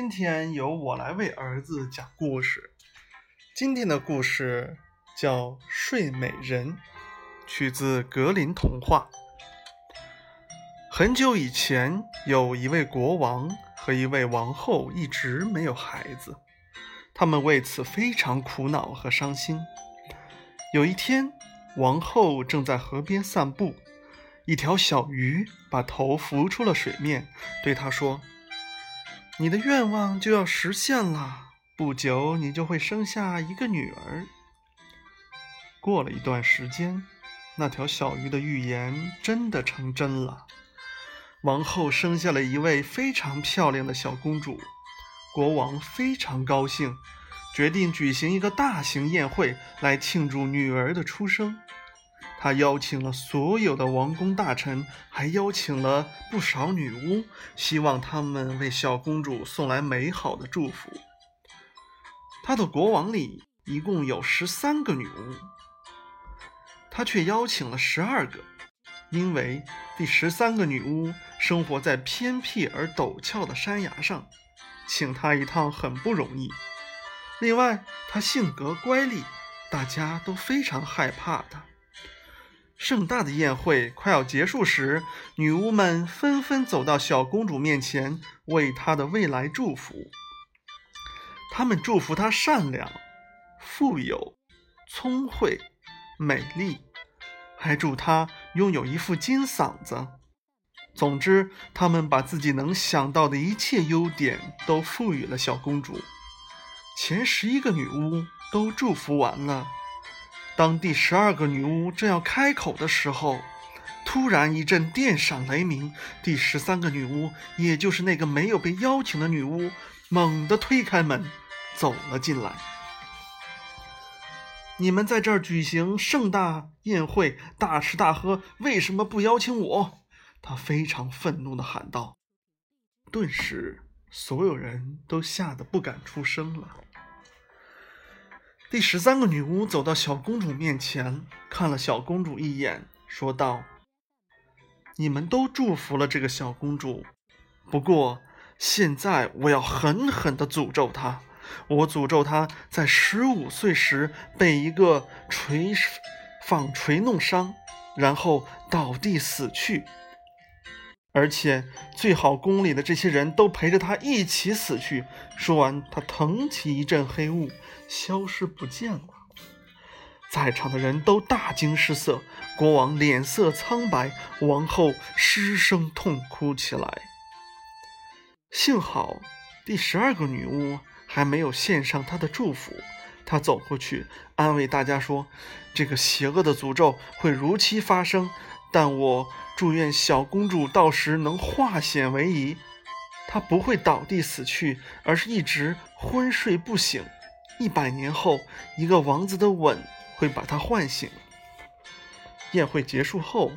今天由我来为儿子讲故事。今天的故事叫《睡美人》，取自格林童话。很久以前，有一位国王和一位王后一直没有孩子，他们为此非常苦恼和伤心。有一天，王后正在河边散步，一条小鱼把头浮出了水面，对她说。你的愿望就要实现了，不久你就会生下一个女儿。过了一段时间，那条小鱼的预言真的成真了，王后生下了一位非常漂亮的小公主。国王非常高兴，决定举行一个大型宴会来庆祝女儿的出生。他邀请了所有的王公大臣，还邀请了不少女巫，希望他们为小公主送来美好的祝福。他的国王里一共有十三个女巫，他却邀请了十二个，因为第十三个女巫生活在偏僻而陡峭的山崖上，请她一趟很不容易。另外，她性格乖戾，大家都非常害怕她。盛大的宴会快要结束时，女巫们纷纷走到小公主面前，为她的未来祝福。她们祝福她善良、富有、聪慧、美丽，还祝她拥有一副金嗓子。总之，她们把自己能想到的一切优点都赋予了小公主。前十一个女巫都祝福完了。当第十二个女巫正要开口的时候，突然一阵电闪雷鸣，第十三个女巫，也就是那个没有被邀请的女巫，猛地推开门，走了进来。你们在这儿举行盛大宴会，大吃大喝，为什么不邀请我？她非常愤怒地喊道。顿时，所有人都吓得不敢出声了。第十三个女巫走到小公主面前，看了小公主一眼，说道：“你们都祝福了这个小公主，不过现在我要狠狠地诅咒她。我诅咒她在十五岁时被一个锤纺锤弄伤，然后倒地死去。”而且最好宫里的这些人都陪着他一起死去。说完，他腾起一阵黑雾，消失不见了。在场的人都大惊失色，国王脸色苍白，王后失声痛哭起来。幸好第十二个女巫还没有献上她的祝福。她走过去安慰大家说：“这个邪恶的诅咒会如期发生。”但我祝愿小公主到时能化险为夷，她不会倒地死去，而是一直昏睡不醒。一百年后，一个王子的吻会把她唤醒。宴会结束后，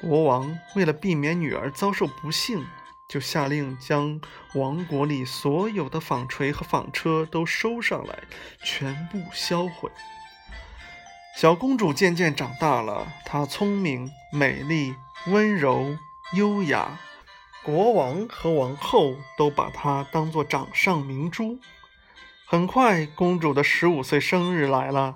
国王为了避免女儿遭受不幸，就下令将王国里所有的纺锤和纺车都收上来，全部销毁。小公主渐渐长大了，她聪明、美丽、温柔、优雅，国王和王后都把她当作掌上明珠。很快，公主的十五岁生日来了。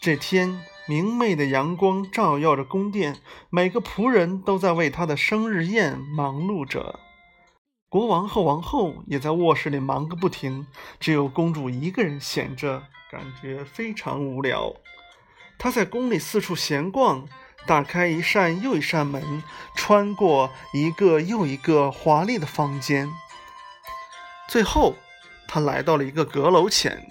这天，明媚的阳光照耀着宫殿，每个仆人都在为她的生日宴忙碌着。国王和王后也在卧室里忙个不停，只有公主一个人闲着，感觉非常无聊。他在宫里四处闲逛，打开一扇又一扇门，穿过一个又一个华丽的房间。最后，他来到了一个阁楼前。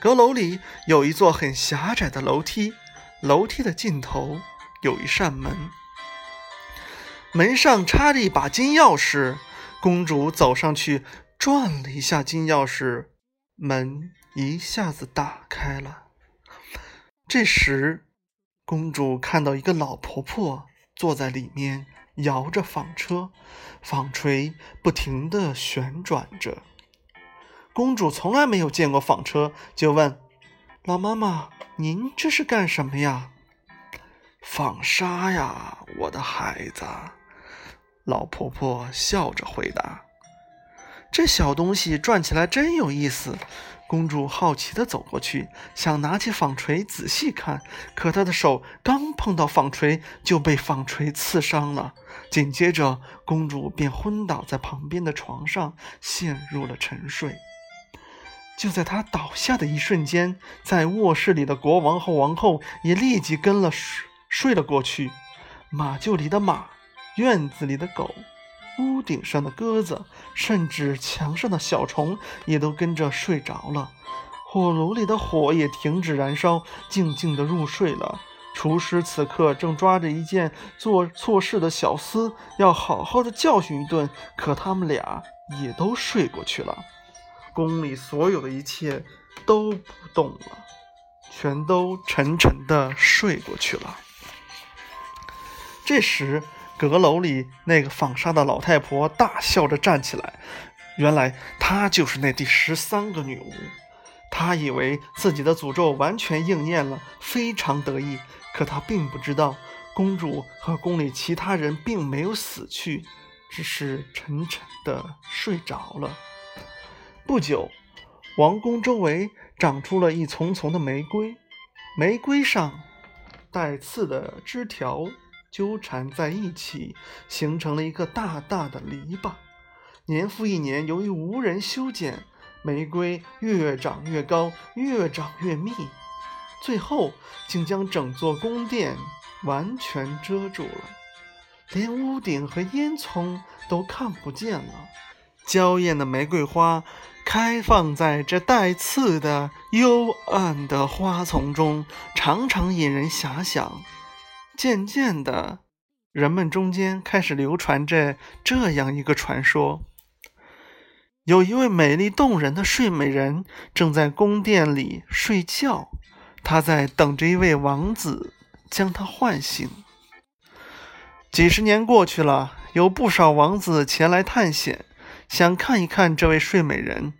阁楼里有一座很狭窄的楼梯，楼梯的尽头有一扇门，门上插着一把金钥匙。公主走上去，转了一下金钥匙，门一下子打开了。这时，公主看到一个老婆婆坐在里面，摇着纺车，纺锤不停地旋转着。公主从来没有见过纺车，就问：“老妈妈，您这是干什么呀？”“纺纱呀，我的孩子。”老婆婆笑着回答。这小东西转起来真有意思。公主好奇地走过去，想拿起纺锤仔细看，可她的手刚碰到纺锤，就被纺锤刺伤了。紧接着，公主便昏倒在旁边的床上，陷入了沉睡。就在她倒下的一瞬间，在卧室里的国王和王后也立即跟了睡睡了过去。马厩里的马，院子里的狗。屋顶上的鸽子，甚至墙上的小虫也都跟着睡着了。火炉里的火也停止燃烧，静静地入睡了。厨师此刻正抓着一件做错事的小厮，要好好的教训一顿。可他们俩也都睡过去了。宫里所有的一切都不动了，全都沉沉地睡过去了。这时。阁楼里那个纺纱的老太婆大笑着站起来，原来她就是那第十三个女巫。她以为自己的诅咒完全应验了，非常得意。可她并不知道，公主和宫里其他人并没有死去，只是沉沉的睡着了。不久，王宫周围长出了一丛丛的玫瑰，玫瑰上带刺的枝条。纠缠在一起，形成了一个大大的篱笆。年复一年，由于无人修剪，玫瑰越长越高，越长越密，最后竟将整座宫殿完全遮住了，连屋顶和烟囱都看不见了。娇艳的玫瑰花开放在这带刺的幽暗的花丛中，常常引人遐想。渐渐的，人们中间开始流传着这样一个传说：有一位美丽动人的睡美人正在宫殿里睡觉，她在等着一位王子将她唤醒。几十年过去了，有不少王子前来探险，想看一看这位睡美人。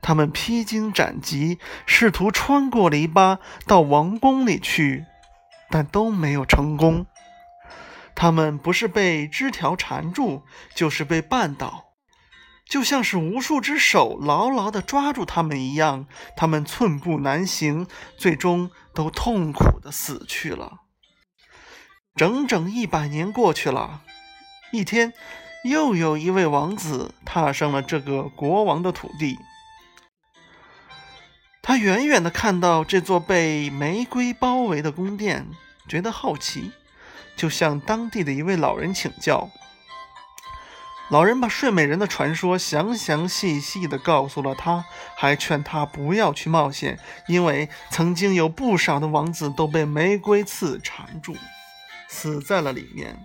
他们披荆斩棘，试图穿过篱笆到王宫里去。但都没有成功。他们不是被枝条缠住，就是被绊倒，就像是无数只手牢牢地抓住他们一样。他们寸步难行，最终都痛苦地死去了。整整一百年过去了，一天，又有一位王子踏上了这个国王的土地。他远远地看到这座被玫瑰包围的宫殿，觉得好奇，就向当地的一位老人请教。老人把睡美人的传说详详细细地告诉了他，还劝他不要去冒险，因为曾经有不少的王子都被玫瑰刺缠住，死在了里面。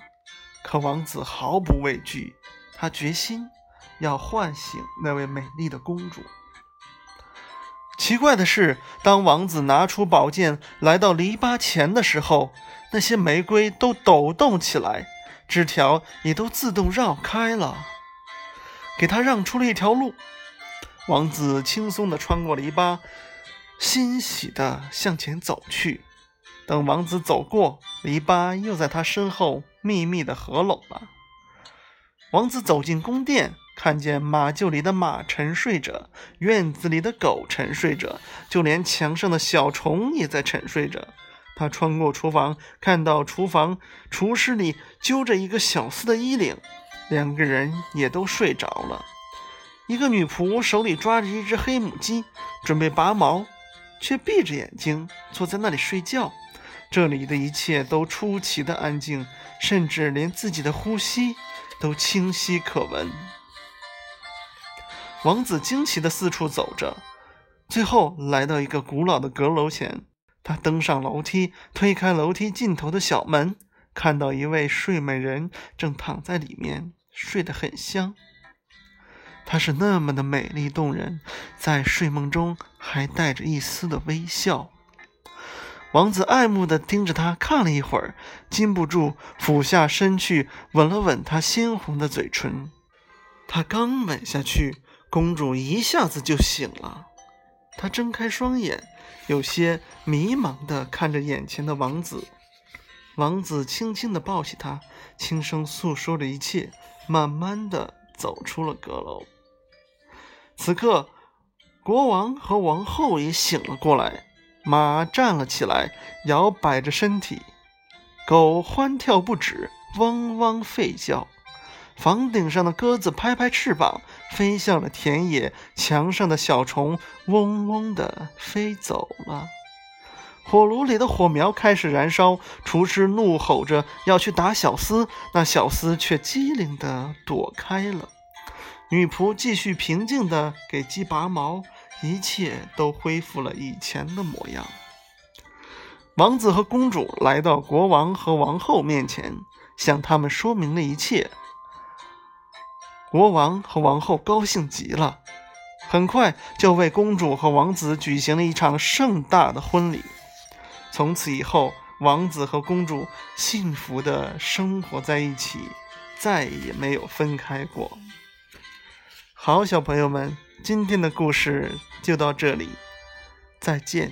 可王子毫不畏惧，他决心要唤醒那位美丽的公主。奇怪的是，当王子拿出宝剑来到篱笆前的时候，那些玫瑰都抖动起来，枝条也都自动绕开了，给他让出了一条路。王子轻松地穿过篱笆，欣喜地向前走去。等王子走过篱笆，又在他身后密密地合拢了。王子走进宫殿。看见马厩里的马沉睡着，院子里的狗沉睡着，就连墙上的小虫也在沉睡着。他穿过厨房，看到厨房厨师里揪着一个小厮的衣领，两个人也都睡着了。一个女仆手里抓着一只黑母鸡，准备拔毛，却闭着眼睛坐在那里睡觉。这里的一切都出奇的安静，甚至连自己的呼吸都清晰可闻。王子惊奇地四处走着，最后来到一个古老的阁楼前。他登上楼梯，推开楼梯尽头的小门，看到一位睡美人正躺在里面，睡得很香。她是那么的美丽动人，在睡梦中还带着一丝的微笑。王子爱慕地盯着她看了一会儿，禁不住俯下身去吻了吻她鲜红的嘴唇。他刚吻下去。公主一下子就醒了，她睁开双眼，有些迷茫地看着眼前的王子。王子轻轻地抱起她，轻声诉说着一切，慢慢地走出了阁楼。此刻，国王和王后也醒了过来，马站了起来，摇摆着身体，狗欢跳不止，汪汪吠叫。房顶上的鸽子拍拍翅膀，飞向了田野；墙上的小虫嗡嗡地飞走了。火炉里的火苗开始燃烧，厨师怒吼着要去打小厮，那小厮却机灵地躲开了。女仆继续平静地给鸡拔毛，一切都恢复了以前的模样。王子和公主来到国王和王后面前，向他们说明了一切。国王和王后高兴极了，很快就为公主和王子举行了一场盛大的婚礼。从此以后，王子和公主幸福的生活在一起，再也没有分开过。好，小朋友们，今天的故事就到这里，再见。